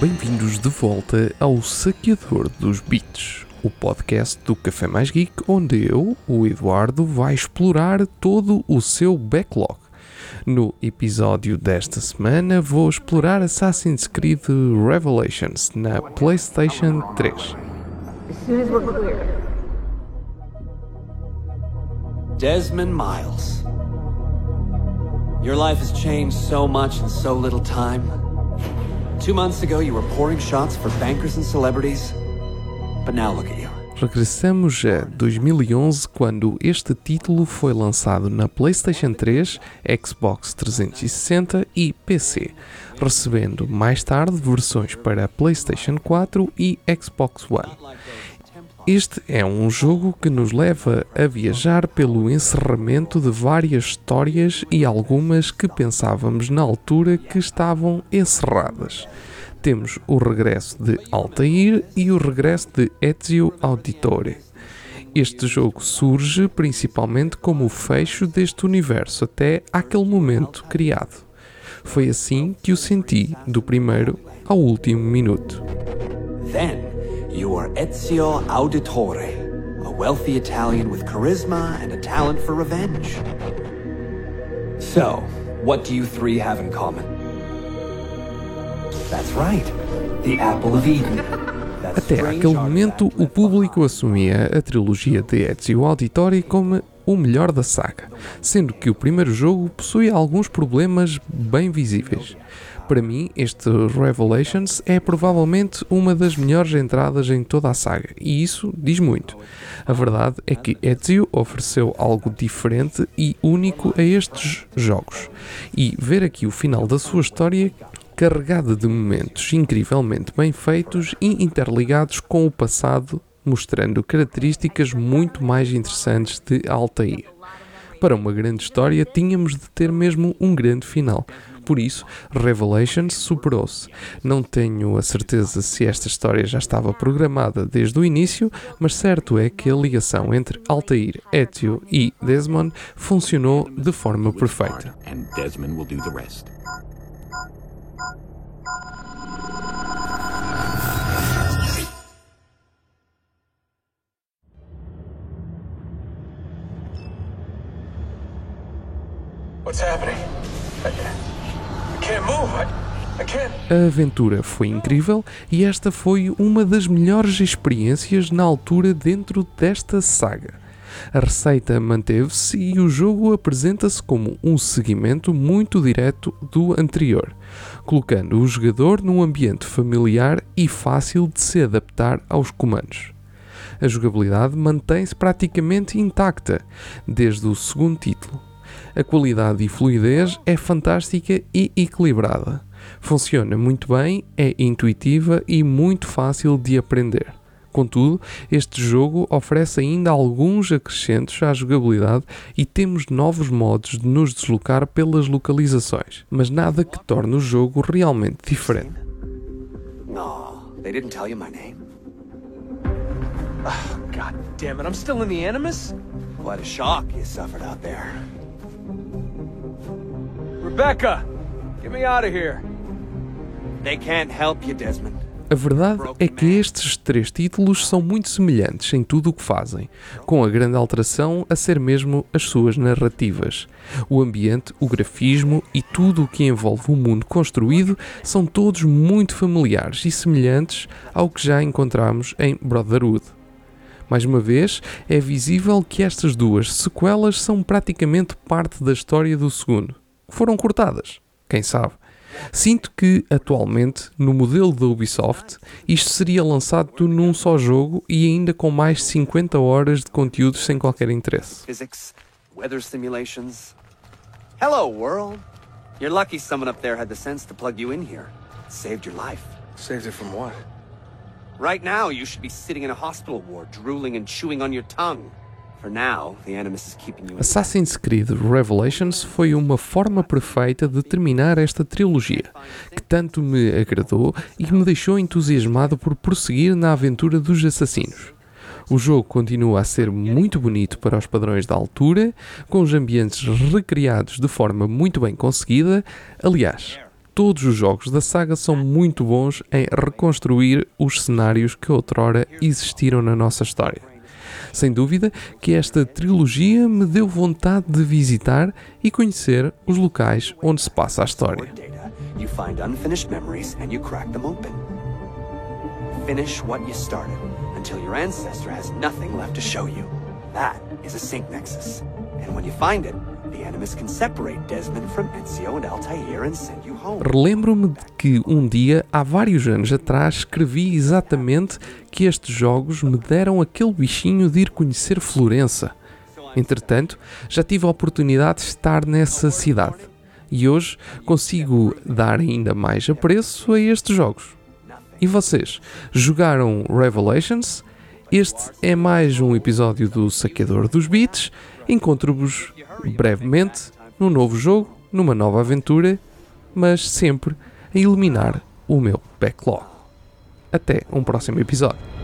bem-vindos de volta ao Saqueador dos Beats, o podcast do Café Mais Geek, onde eu, o Eduardo, vai explorar todo o seu backlog. No episódio desta semana vou explorar Assassin's Creed Revelations na PlayStation 3. As soon as we're clear. Desmond Miles. Your life has changed so much in so little time. Two months ago, you were pouring shots for bankers and celebrities, but now look at you. Regressamos a 2011 quando este título foi lançado na PlayStation 3, Xbox 360 e PC, recebendo mais tarde versões para PlayStation 4 e Xbox One. Este é um jogo que nos leva a viajar pelo encerramento de várias histórias e algumas que pensávamos na altura que estavam encerradas. Temos o regresso de Altair e o regresso de Ezio Auditore. Este jogo surge principalmente como o fecho deste universo até aquele momento criado. Foi assim que o senti, do primeiro ao último minuto. Then, you are Ezio Auditore, a wealthy Italian with charisma and a talent for revenge. So, what do you three have in common? That's right, the Apple of Eden. Até aquele momento, o público assumia a trilogia de Ezio Auditore como o melhor da saga, sendo que o primeiro jogo possui alguns problemas bem visíveis. Para mim, este Revelations é provavelmente uma das melhores entradas em toda a saga, e isso diz muito. A verdade é que Ezio ofereceu algo diferente e único a estes jogos, e ver aqui o final da sua história carregada de momentos incrivelmente bem feitos e interligados com o passado, mostrando características muito mais interessantes de Altair. Para uma grande história, tínhamos de ter mesmo um grande final. Por isso, Revelations superou-se. Não tenho a certeza se esta história já estava programada desde o início, mas certo é que a ligação entre Altair, Ezio e Desmond funcionou de forma perfeita. and Desmond will do the rest. What's happening? A aventura foi incrível e esta foi uma das melhores experiências na altura dentro desta saga. A receita manteve-se e o jogo apresenta-se como um seguimento muito direto do anterior, colocando o jogador num ambiente familiar e fácil de se adaptar aos comandos. A jogabilidade mantém-se praticamente intacta desde o segundo título. A qualidade e fluidez é fantástica e equilibrada. Funciona muito bem, é intuitiva e muito fácil de aprender. Contudo, este jogo oferece ainda alguns acrescentos à jogabilidade e temos novos modos de nos deslocar pelas localizações, mas nada que torne o jogo realmente diferente. No, they didn't tell you my name. God damn it! I'm still in the Animus. Quite a shock you suffered out there. Rebecca, get me out of here. They can't help you, Desmond. A verdade é que estes três títulos são muito semelhantes em tudo o que fazem, com a grande alteração a ser mesmo as suas narrativas. O ambiente, o grafismo e tudo o que envolve o mundo construído são todos muito familiares e semelhantes ao que já encontramos em Brotherhood. Mais uma vez, é visível que estas duas sequelas são praticamente parte da história do segundo. Foram cortadas, quem sabe? Sinto que, atualmente, no modelo da Ubisoft, isto seria lançado num só jogo e ainda com mais de 50 horas de conteúdo sem qualquer interesse. Physics, weather simulations. Hello, world. You're lucky someone up there had the sense to plug you in here. It saved your life. Saved it from what? Right now, you should be sitting in a hospital ward, drooling and chewing on your tongue. Assassin's Creed Revelations foi uma forma perfeita de terminar esta trilogia, que tanto me agradou e me deixou entusiasmado por prosseguir na aventura dos assassinos. O jogo continua a ser muito bonito para os padrões da altura, com os ambientes recriados de forma muito bem conseguida. Aliás, todos os jogos da saga são muito bons em reconstruir os cenários que outrora existiram na nossa história. Sem dúvida que esta trilogia me deu vontade de visitar e conhecer os locais onde se passa a história. Finish what you started until your ancestor has nothing left to show you. That is a sync nexus. And when you find it, Relembro-me de que um dia, há vários anos atrás, escrevi exatamente que estes jogos me deram aquele bichinho de ir conhecer Florença. Entretanto, já tive a oportunidade de estar nessa cidade e hoje consigo dar ainda mais apreço a estes jogos. E vocês, jogaram Revelations? Este é mais um episódio do Saqueador dos Beats. Encontro-vos brevemente num novo jogo, numa nova aventura, mas sempre a eliminar o meu backlog. Até um próximo episódio.